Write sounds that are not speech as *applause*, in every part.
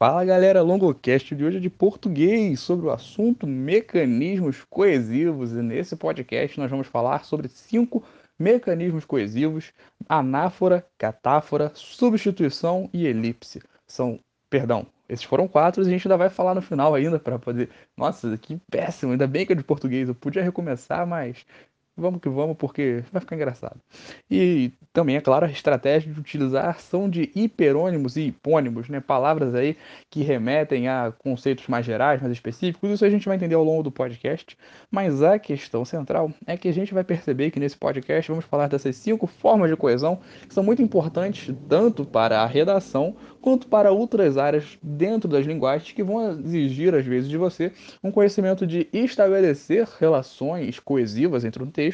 Fala galera, Longocast de hoje é de português sobre o assunto mecanismos coesivos e nesse podcast nós vamos falar sobre cinco mecanismos coesivos: anáfora, catáfora, substituição e elipse. São, perdão, esses foram quatro e a gente ainda vai falar no final ainda para poder. Nossa, que péssimo! Ainda bem que é de português. Eu podia recomeçar, mas vamos que vamos, porque vai ficar engraçado. E também, é claro, a estratégia de utilizar ação de hiperônimos e hipônimos, né? palavras aí que remetem a conceitos mais gerais, mais específicos. Isso a gente vai entender ao longo do podcast. Mas a questão central é que a gente vai perceber que nesse podcast vamos falar dessas cinco formas de coesão que são muito importantes tanto para a redação quanto para outras áreas dentro das linguagens que vão exigir, às vezes, de você um conhecimento de estabelecer relações coesivas entre um texto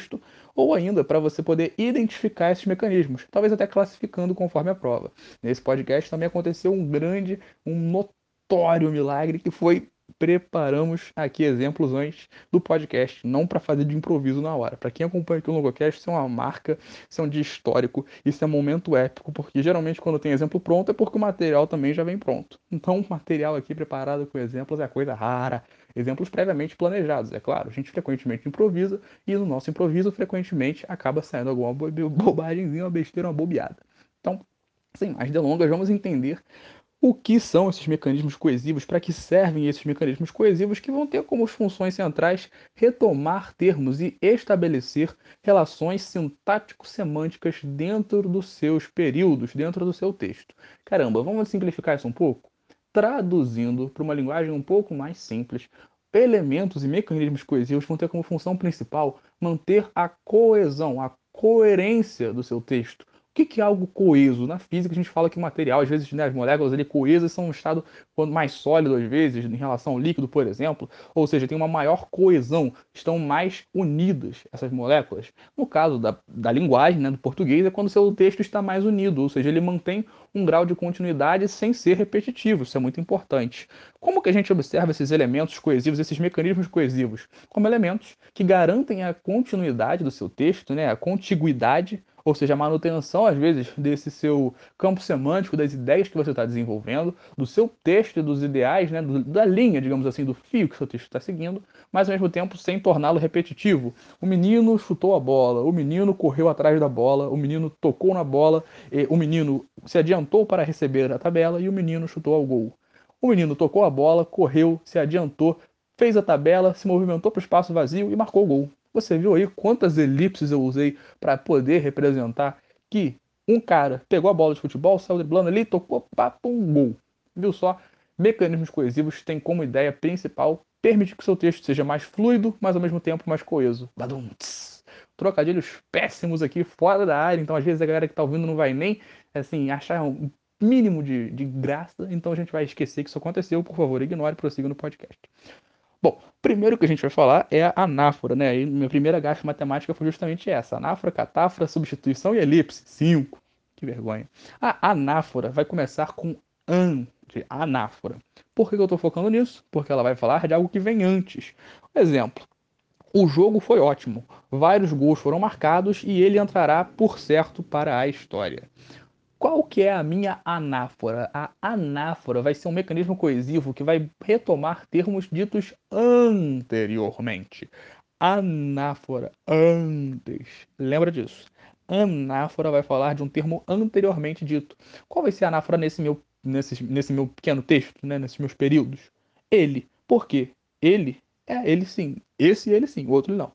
ou ainda para você poder identificar esses mecanismos, talvez até classificando conforme a prova. Nesse podcast também aconteceu um grande, um notório milagre que foi preparamos aqui exemplos antes do podcast, não para fazer de improviso na hora. Para quem acompanha aqui o Logocast, isso é uma marca, isso é um dia histórico, isso é um momento épico, porque geralmente quando tem exemplo pronto é porque o material também já vem pronto. Então, o material aqui preparado com exemplos é coisa rara. Exemplos previamente planejados, é claro. A gente frequentemente improvisa e no nosso improviso frequentemente acaba saindo alguma bobagemzinha, uma besteira, uma bobeada. Então, sem mais delongas, vamos entender o que são esses mecanismos coesivos, para que servem esses mecanismos coesivos que vão ter como funções centrais retomar termos e estabelecer relações sintático-semânticas dentro dos seus períodos, dentro do seu texto. Caramba, vamos simplificar isso um pouco? Traduzindo para uma linguagem um pouco mais simples, elementos e mecanismos coesivos vão ter como função principal manter a coesão, a coerência do seu texto, que, que é algo coeso? Na física a gente fala que o material, às vezes, né, as moléculas ali coesas são um estado mais sólido, às vezes, em relação ao líquido, por exemplo. Ou seja, tem uma maior coesão, estão mais unidas essas moléculas. No caso da, da linguagem, né, do português, é quando seu texto está mais unido, ou seja, ele mantém um grau de continuidade sem ser repetitivo. Isso é muito importante. Como que a gente observa esses elementos coesivos, esses mecanismos coesivos? Como elementos que garantem a continuidade do seu texto, né, a contiguidade ou seja, a manutenção, às vezes, desse seu campo semântico, das ideias que você está desenvolvendo, do seu texto e dos ideais, né, da linha, digamos assim, do fio que seu texto está seguindo, mas ao mesmo tempo sem torná-lo repetitivo. O menino chutou a bola, o menino correu atrás da bola, o menino tocou na bola, o menino se adiantou para receber a tabela e o menino chutou ao gol. O menino tocou a bola, correu, se adiantou, fez a tabela, se movimentou para o espaço vazio e marcou o gol. Você viu aí quantas elipses eu usei para poder representar que um cara pegou a bola de futebol, saiu driblando ali, tocou, papo, um gol. Viu só? Mecanismos coesivos têm como ideia principal permitir que seu texto seja mais fluido, mas ao mesmo tempo mais coeso. Badum, Trocadilhos péssimos aqui, fora da área, então às vezes a galera que está ouvindo não vai nem assim, achar um mínimo de, de graça, então a gente vai esquecer que isso aconteceu. Por favor, ignore e prossiga no podcast. Bom, primeiro que a gente vai falar é a anáfora, né? E minha primeira gafe matemática foi justamente essa: anáfora, catáfora, substituição e elipse. Cinco. Que vergonha. A anáfora vai começar com an, de anáfora. Por que eu estou focando nisso? Porque ela vai falar de algo que vem antes. Exemplo: o jogo foi ótimo, vários gols foram marcados e ele entrará por certo para a história. Qual que é a minha anáfora? A anáfora vai ser um mecanismo coesivo que vai retomar termos ditos anteriormente. Anáfora, antes. Lembra disso? Anáfora vai falar de um termo anteriormente dito. Qual vai ser a anáfora nesse meu, nesse, nesse meu pequeno texto, né? nesses meus períodos? Ele. Por quê? Ele é ele sim. Esse ele sim, o outro não.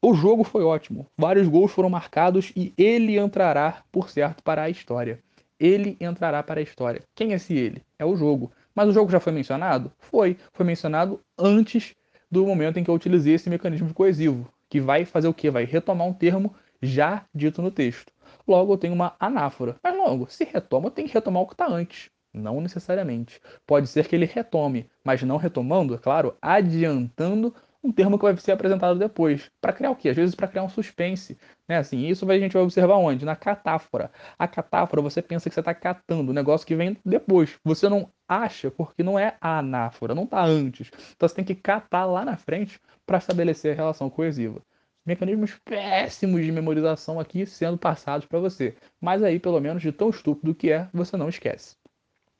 O jogo foi ótimo. Vários gols foram marcados e ele entrará, por certo, para a história. Ele entrará para a história. Quem é esse ele? É o jogo. Mas o jogo já foi mencionado? Foi. Foi mencionado antes do momento em que eu utilizei esse mecanismo coesivo, que vai fazer o quê? Vai retomar um termo já dito no texto. Logo, eu tenho uma anáfora. Mas logo, se retoma, tem que retomar o que está antes. Não necessariamente. Pode ser que ele retome, mas não retomando, é claro, adiantando um termo que vai ser apresentado depois. Para criar o quê? Às vezes para criar um suspense. Né? Assim, isso a gente vai observar onde? Na catáfora. A catáfora, você pensa que você está catando, o negócio que vem depois. Você não acha porque não é a anáfora, não está antes. Então você tem que catar lá na frente para estabelecer a relação coesiva. Mecanismos péssimos de memorização aqui sendo passados para você. Mas aí, pelo menos, de tão estúpido que é, você não esquece.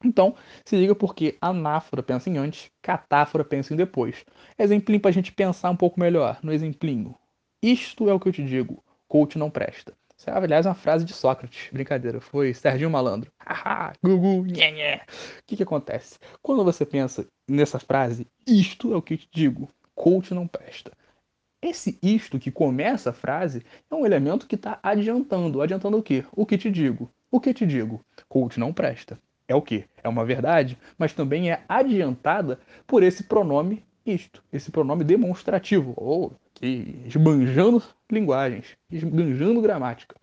Então, se liga porque anáfora pensa em antes, catáfora pensa em depois. Exemplinho para a gente pensar um pouco melhor no exemplinho. Isto é o que eu te digo, coach não presta. Isso é, aliás, uma frase de Sócrates. Brincadeira, foi Serginho Malandro. *laughs* Haha, gugu, nhé, nhé. O que, que acontece? Quando você pensa nessa frase, isto é o que eu te digo, coach não presta. Esse isto que começa a frase é um elemento que está adiantando. Adiantando o quê? O que te digo. O que te digo? Coach não presta é o que? É uma verdade, mas também é adiantada por esse pronome isto, esse pronome demonstrativo, ou que esbanjando linguagens, esbanjando gramática.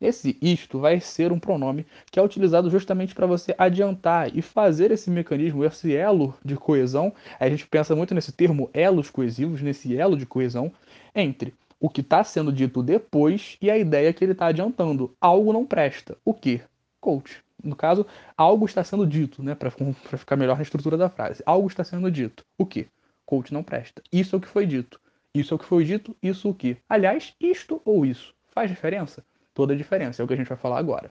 Esse isto vai ser um pronome que é utilizado justamente para você adiantar e fazer esse mecanismo, esse elo de coesão. A gente pensa muito nesse termo elos coesivos, nesse elo de coesão entre o que está sendo dito depois e a ideia que ele está adiantando. Algo não presta. O que? Coach no caso, algo está sendo dito, né? Para ficar melhor na estrutura da frase. Algo está sendo dito. O que? Coach não presta. Isso é o que foi dito. Isso é o que foi dito, isso o que. Aliás, isto ou isso. Faz diferença? Toda a diferença. É o que a gente vai falar agora.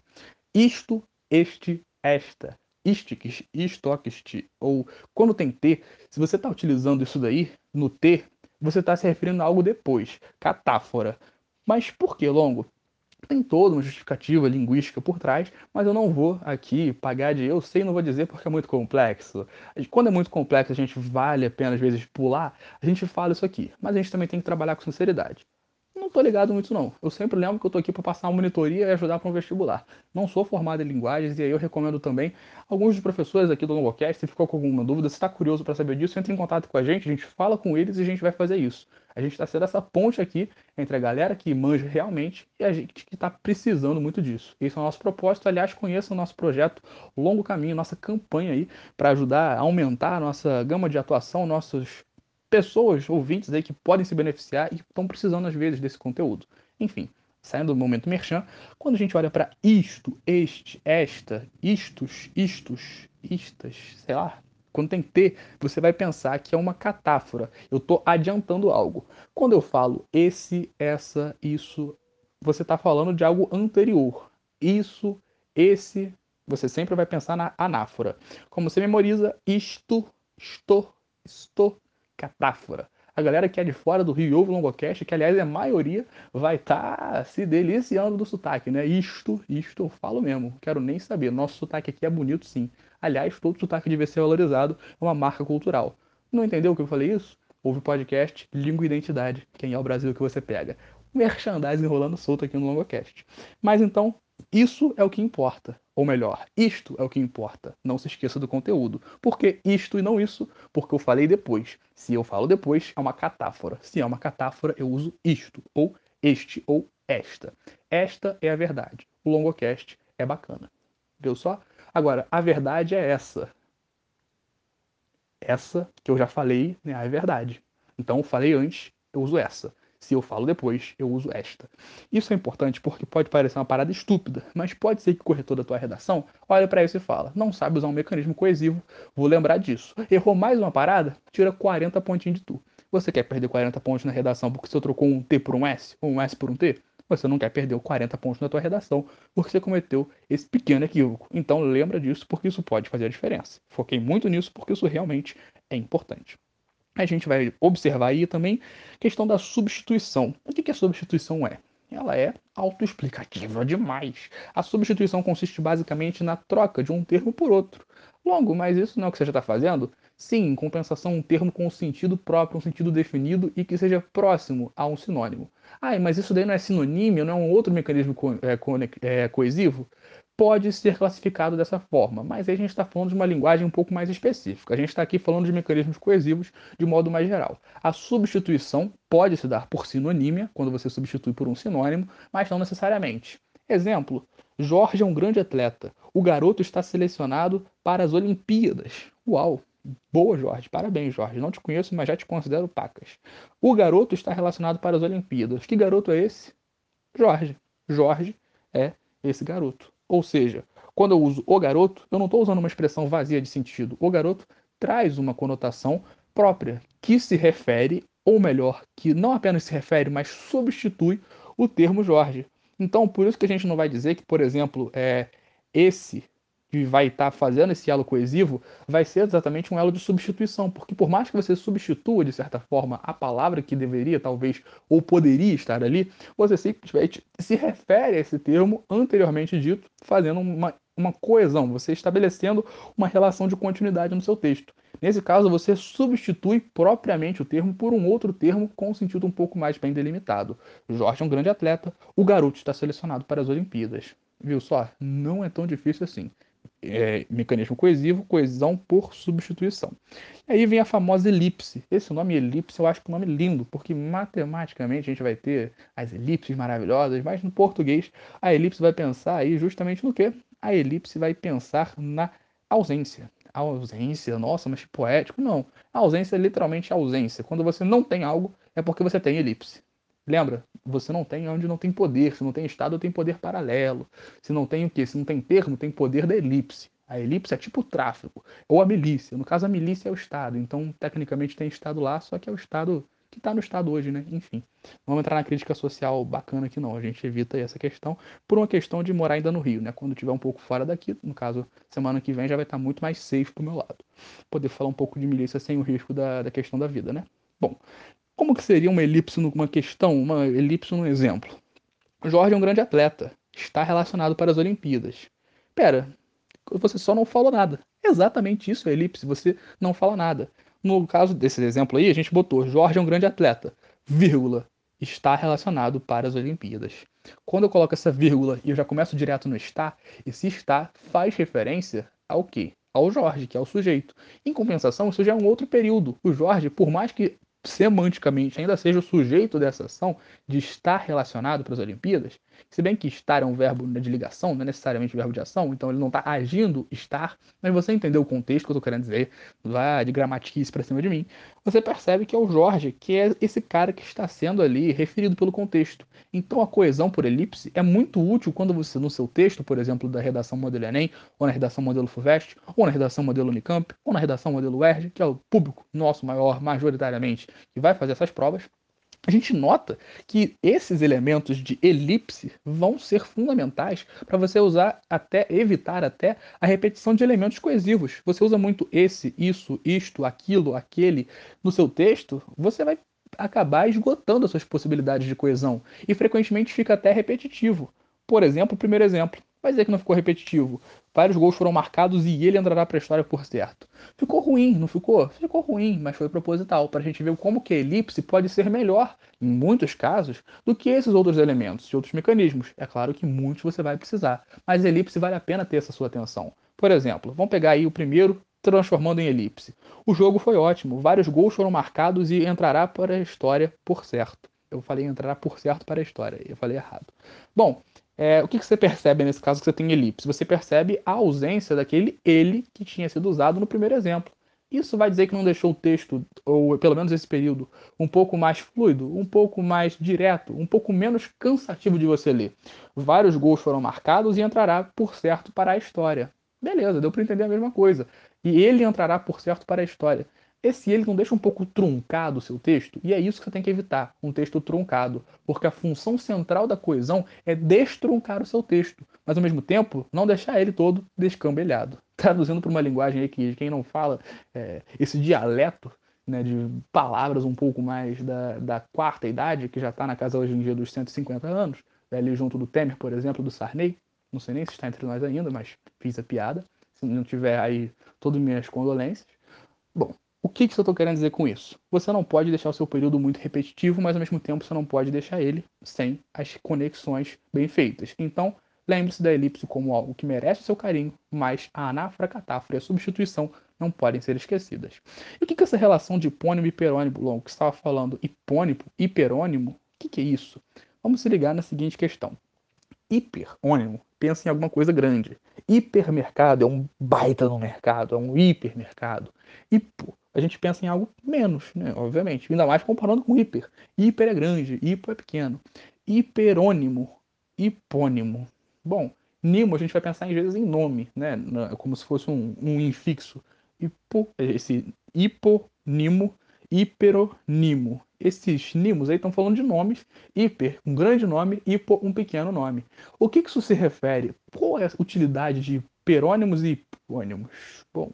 Isto, este, esta. Istiques, istoquiste. Ou quando tem T, se você está utilizando isso daí no T, você está se referindo a algo depois. Catáfora. Mas por que longo? Tem toda uma justificativa linguística por trás, mas eu não vou aqui pagar de eu sei, não vou dizer porque é muito complexo. Quando é muito complexo, a gente vale a pena às vezes pular, a gente fala isso aqui, mas a gente também tem que trabalhar com sinceridade. Não tô ligado muito não. Eu sempre lembro que eu tô aqui para passar uma monitoria e ajudar para um vestibular. Não sou formado em linguagens e aí eu recomendo também alguns dos professores aqui do Longocast, se ficou com alguma dúvida, se está curioso para saber disso, entre em contato com a gente, a gente fala com eles e a gente vai fazer isso. A gente está sendo essa ponte aqui entre a galera que manja realmente e a gente que está precisando muito disso. Esse é o nosso propósito. Aliás, conheça o nosso projeto Longo Caminho, nossa campanha aí para ajudar a aumentar a nossa gama de atuação, nossos pessoas, ouvintes aí que podem se beneficiar e estão precisando às vezes desse conteúdo. Enfim, saindo do momento merchan, quando a gente olha para isto, este, esta, istos, istos, istas, sei lá, quando tem T, você vai pensar que é uma catáfora. Eu estou adiantando algo. Quando eu falo esse, essa, isso, você está falando de algo anterior. Isso, esse, você sempre vai pensar na anáfora. Como você memoriza isto, estou, estou, catáfora. A galera que é de fora do Rio ouve o Longocast, que aliás é a maioria, vai estar tá se deliciando do sotaque, né? Isto, isto eu falo mesmo, quero nem saber. Nosso sotaque aqui é bonito sim. Aliás, todo sotaque deve ser valorizado, é uma marca cultural. Não entendeu o que eu falei isso? Ouve o podcast Língua e Identidade, quem é o Brasil que você pega. Merchandising rolando solto aqui no Longocast. Mas então, isso é o que importa. Ou melhor, isto é o que importa. Não se esqueça do conteúdo. Por que isto e não isso? Porque eu falei depois. Se eu falo depois, é uma catáfora. Se é uma catáfora, eu uso isto, ou este, ou esta. Esta é a verdade. O longocast é bacana. Viu só? Agora, a verdade é essa. Essa que eu já falei né, é verdade. Então, eu falei antes, eu uso essa. Se eu falo depois, eu uso esta. Isso é importante porque pode parecer uma parada estúpida, mas pode ser que o corretor da tua redação olhe para isso e fala: não sabe usar um mecanismo coesivo, vou lembrar disso. Errou mais uma parada? Tira 40 pontinhos de tu. Você quer perder 40 pontos na redação porque você trocou um T por um S, ou um S por um T? Você não quer perder 40 pontos na tua redação porque você cometeu esse pequeno equívoco. Então lembra disso porque isso pode fazer a diferença. Foquei muito nisso porque isso realmente é importante a gente vai observar aí também a questão da substituição. O que, que a substituição é? Ela é autoexplicativa demais. A substituição consiste basicamente na troca de um termo por outro. Longo, mas isso não é o que você já está fazendo? Sim, em compensação, um termo com um sentido próprio, um sentido definido e que seja próximo a um sinônimo. Ah, mas isso daí não é sinonímio, não é um outro mecanismo co é, co é, coesivo? pode ser classificado dessa forma, mas aí a gente está falando de uma linguagem um pouco mais específica. A gente está aqui falando de mecanismos coesivos de modo mais geral. A substituição pode se dar por sinonímia, quando você substitui por um sinônimo, mas não necessariamente. Exemplo: Jorge é um grande atleta. O garoto está selecionado para as Olimpíadas. Uau! Boa, Jorge. Parabéns, Jorge. Não te conheço, mas já te considero pacas. O garoto está relacionado para as Olimpíadas. Que garoto é esse? Jorge. Jorge é esse garoto. Ou seja, quando eu uso o garoto, eu não estou usando uma expressão vazia de sentido. O garoto traz uma conotação própria que se refere, ou melhor, que não apenas se refere, mas substitui o termo Jorge. Então, por isso que a gente não vai dizer que, por exemplo, é, esse que vai estar tá fazendo esse elo coesivo vai ser exatamente um elo de substituição, porque por mais que você substitua de certa forma a palavra que deveria, talvez, ou poderia estar ali, você simplesmente se refere a esse termo anteriormente dito, fazendo uma, uma coesão, você estabelecendo uma relação de continuidade no seu texto. Nesse caso, você substitui propriamente o termo por um outro termo com um sentido um pouco mais bem delimitado. Jorge é um grande atleta, o garoto está selecionado para as Olimpíadas. Viu só? Não é tão difícil assim é, mecanismo coesivo, coesão por substituição. E aí vem a famosa elipse. Esse nome elipse eu acho que é um nome lindo, porque matematicamente a gente vai ter as elipses maravilhosas, mas no português a elipse vai pensar aí justamente no quê? A elipse vai pensar na ausência. A ausência, nossa, mas poético, não. A ausência é literalmente ausência. Quando você não tem algo, é porque você tem elipse. Lembra? Você não tem onde não tem poder. Se não tem estado, tem poder paralelo. Se não tem o quê? Se não tem termo, tem poder da elipse. A elipse é tipo o tráfego, ou a milícia. No caso, a milícia é o Estado. Então, tecnicamente, tem Estado lá, só que é o Estado que está no Estado hoje, né? Enfim. Não vamos entrar na crítica social bacana aqui, não. A gente evita essa questão por uma questão de morar ainda no Rio, né? Quando tiver um pouco fora daqui, no caso, semana que vem já vai estar muito mais safe pro meu lado. Poder falar um pouco de milícia sem o risco da, da questão da vida, né? Bom, como que seria uma elipse numa questão, uma elipse num exemplo? Jorge é um grande atleta, está relacionado para as Olimpíadas. Pera, você só não falou nada. Exatamente isso é elipse, você não fala nada. No caso desse exemplo aí, a gente botou Jorge é um grande atleta, vírgula, está relacionado para as Olimpíadas. Quando eu coloco essa vírgula e eu já começo direto no está, esse está faz referência ao quê? Ao Jorge, que é o sujeito. Em compensação, isso já é um outro período. O Jorge, por mais que semanticamente ainda seja o sujeito dessa ação de estar relacionado para as Olimpíadas, se bem que estar é um verbo de ligação, não é necessariamente um verbo de ação, então ele não está agindo estar, mas você entendeu o contexto que eu estou querendo dizer, vai de gramatiquice para cima de mim, você percebe que é o Jorge, que é esse cara que está sendo ali referido pelo contexto. Então a coesão por elipse é muito útil quando você, no seu texto, por exemplo, da redação modelo Enem, ou na redação modelo FUVEST, ou na redação modelo Unicamp, ou na redação modelo UERJ, que é o público nosso maior, majoritariamente, que vai fazer essas provas, a gente nota que esses elementos de elipse vão ser fundamentais para você usar até evitar até a repetição de elementos coesivos. Você usa muito esse, isso, isto, aquilo, aquele no seu texto, você vai acabar esgotando as suas possibilidades de coesão e frequentemente fica até repetitivo. Por exemplo, o primeiro exemplo, vai dizer que não ficou repetitivo. Vários gols foram marcados e ele entrará para a história por certo. Ficou ruim, não ficou? Ficou ruim, mas foi proposital, para a gente ver como que a elipse pode ser melhor, em muitos casos, do que esses outros elementos e outros mecanismos. É claro que muitos você vai precisar, mas a elipse vale a pena ter essa sua atenção. Por exemplo, vamos pegar aí o primeiro transformando em elipse. O jogo foi ótimo, vários gols foram marcados e entrará para a história por certo. Eu falei entrará por certo para a história, eu falei errado. Bom, é, o que, que, você percebe nesse caso que você tem elipse? Você percebe a ausência daquele ele que tinha sido usado no primeiro exemplo. Isso vai dizer que não deixou o texto, ou pelo menos esse período, um pouco mais fluido, um pouco mais direto, um pouco menos cansativo de você ler. Vários gols foram marcados e entrará por certo para a história. Beleza, deu para entender a mesma coisa. E ele entrará por certo para a história. Esse ele não deixa um pouco truncado o seu texto, e é isso que você tem que evitar, um texto truncado, porque a função central da coesão é destruncar o seu texto, mas ao mesmo tempo não deixar ele todo descambelhado. *laughs* Traduzindo para uma linguagem aí que quem não fala é, esse dialeto né, de palavras um pouco mais da, da quarta idade, que já está na casa hoje em dia dos 150 anos, ali junto do Temer, por exemplo, do Sarney, não sei nem se está entre nós ainda, mas fiz a piada, se não tiver aí, todas minhas condolências. Bom, o que, que eu estou querendo dizer com isso? Você não pode deixar o seu período muito repetitivo, mas ao mesmo tempo você não pode deixar ele sem as conexões bem feitas. Então, lembre-se da elipse como algo que merece o seu carinho, mas a anáfora, catáfora e a substituição não podem ser esquecidas. E o que, que é essa relação de hipônimo e hiperônimo, Long, que estava falando hipônimo, hiperônimo, o que, que é isso? Vamos se ligar na seguinte questão. Hiperônimo pensa em alguma coisa grande. Hipermercado é um baita no mercado, é um hipermercado. Hipo a gente pensa em algo menos, né? Obviamente. Ainda mais comparando com hiper. Hiper é grande, hipo é pequeno. Hiperônimo, hipônimo. Bom, nimo a gente vai pensar às vezes em nome, né? Como se fosse um, um infixo. Hipo, esse hiponimo, hiperonimo. Esses nimos aí estão falando de nomes. Hiper, um grande nome, hipo, um pequeno nome. O que, que isso se refere? Qual é a utilidade de hiperônimos e hipônimos? Bom,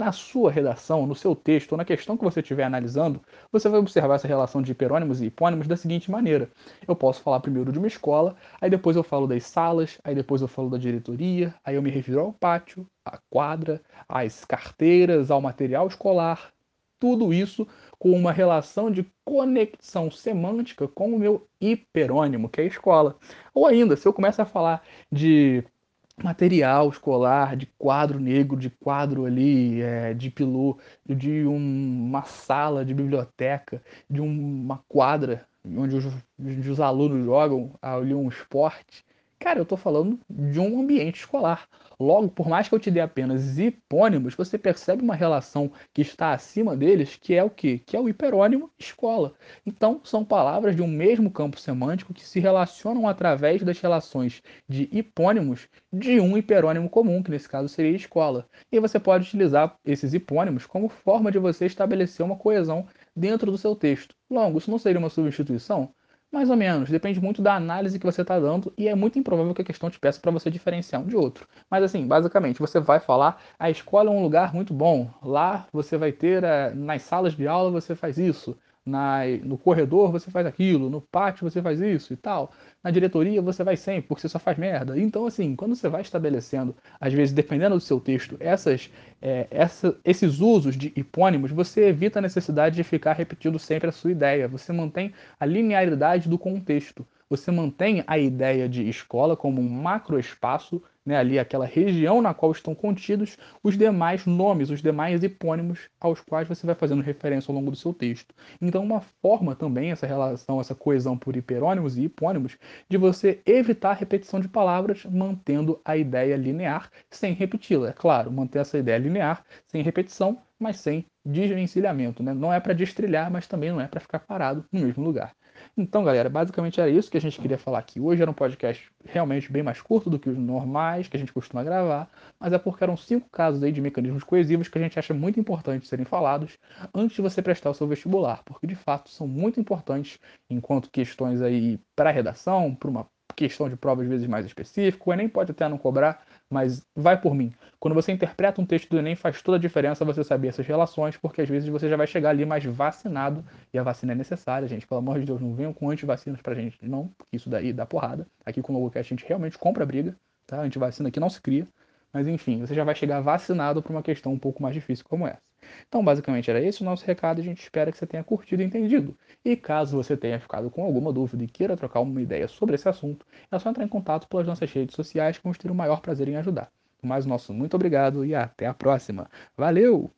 na sua redação, no seu texto ou na questão que você estiver analisando, você vai observar essa relação de hiperônimos e hipônimos da seguinte maneira: eu posso falar primeiro de uma escola, aí depois eu falo das salas, aí depois eu falo da diretoria, aí eu me refiro ao pátio, à quadra, às carteiras, ao material escolar, tudo isso com uma relação de conexão semântica com o meu hiperônimo, que é a escola. Ou ainda, se eu começo a falar de material escolar, de quadro negro, de quadro ali, é, de pilô, de um, uma sala de biblioteca, de um, uma quadra onde os, onde os alunos jogam ali um esporte. Cara, eu estou falando de um ambiente escolar. Logo, por mais que eu te dê apenas hipônimos, você percebe uma relação que está acima deles, que é o quê? Que é o hiperônimo escola. Então, são palavras de um mesmo campo semântico que se relacionam através das relações de hipônimos de um hiperônimo comum, que nesse caso seria escola. E você pode utilizar esses hipônimos como forma de você estabelecer uma coesão dentro do seu texto. Logo, isso não seria uma substituição? Mais ou menos, depende muito da análise que você está dando e é muito improvável que a questão te peça para você diferenciar um de outro. Mas assim, basicamente, você vai falar: a escola é um lugar muito bom, lá você vai ter, eh, nas salas de aula você faz isso, na, no corredor você faz aquilo, no pátio você faz isso e tal, na diretoria você vai sempre, porque você só faz merda. Então, assim, quando você vai estabelecendo, às vezes, dependendo do seu texto, essas, é, essa, esses usos de hipônimos, você evita a necessidade de ficar repetindo sempre a sua ideia. Você mantém a linearidade do contexto. Você mantém a ideia de escola como um macroespaço né, ali aquela região na qual estão contidos os demais nomes, os demais hipônimos aos quais você vai fazendo referência ao longo do seu texto. Então, uma forma também, essa relação, essa coesão por hiperônimos e hipônimos, de você evitar a repetição de palavras, mantendo a ideia linear sem repeti-la. É claro, manter essa ideia linear sem repetição, mas sem desvencilhamento. Né? Não é para destrilhar, mas também não é para ficar parado no mesmo lugar. Então, galera, basicamente era isso que a gente queria falar aqui. Hoje era um podcast realmente bem mais curto do que os normais que a gente costuma gravar, mas é porque eram cinco casos aí de mecanismos coesivos que a gente acha muito importante serem falados antes de você prestar o seu vestibular, porque de fato são muito importantes enquanto questões aí para redação, para uma questão de prova às vezes mais específica, o Enem pode até não cobrar, mas vai por mim. Quando você interpreta um texto do Enem, faz toda a diferença você saber essas relações, porque às vezes você já vai chegar ali mais vacinado e a vacina é necessária, gente. Pelo amor de Deus, não venham com antivacinas pra gente, não, porque isso daí dá porrada. Aqui com o Logocast a gente realmente compra briga, tá? Antivacina aqui não se cria. Mas enfim, você já vai chegar vacinado para uma questão um pouco mais difícil como essa. Então, basicamente era esse o nosso recado a gente espera que você tenha curtido e entendido. E caso você tenha ficado com alguma dúvida e queira trocar uma ideia sobre esse assunto, é só entrar em contato pelas nossas redes sociais que vamos ter o maior prazer em ajudar. Mais nosso muito obrigado e até a próxima. Valeu!